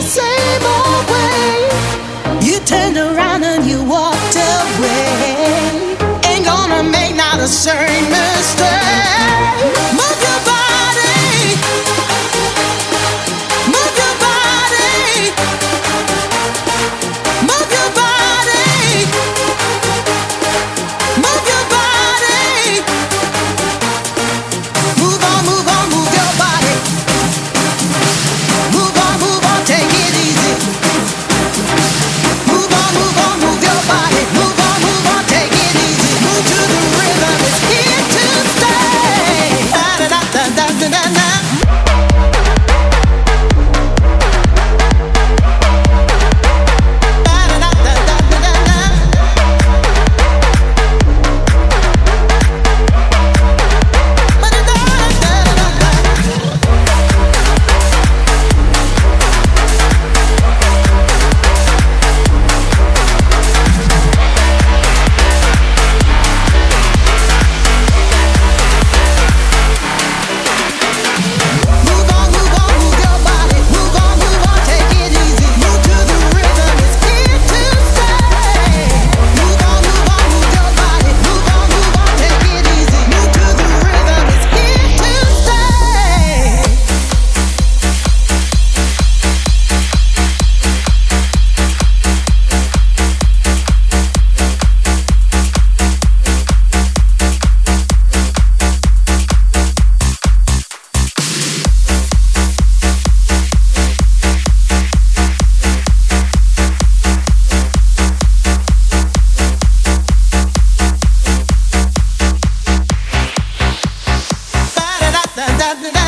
the same old way. You turned around and you walked away. Ain't gonna make not a same mistake. nothing.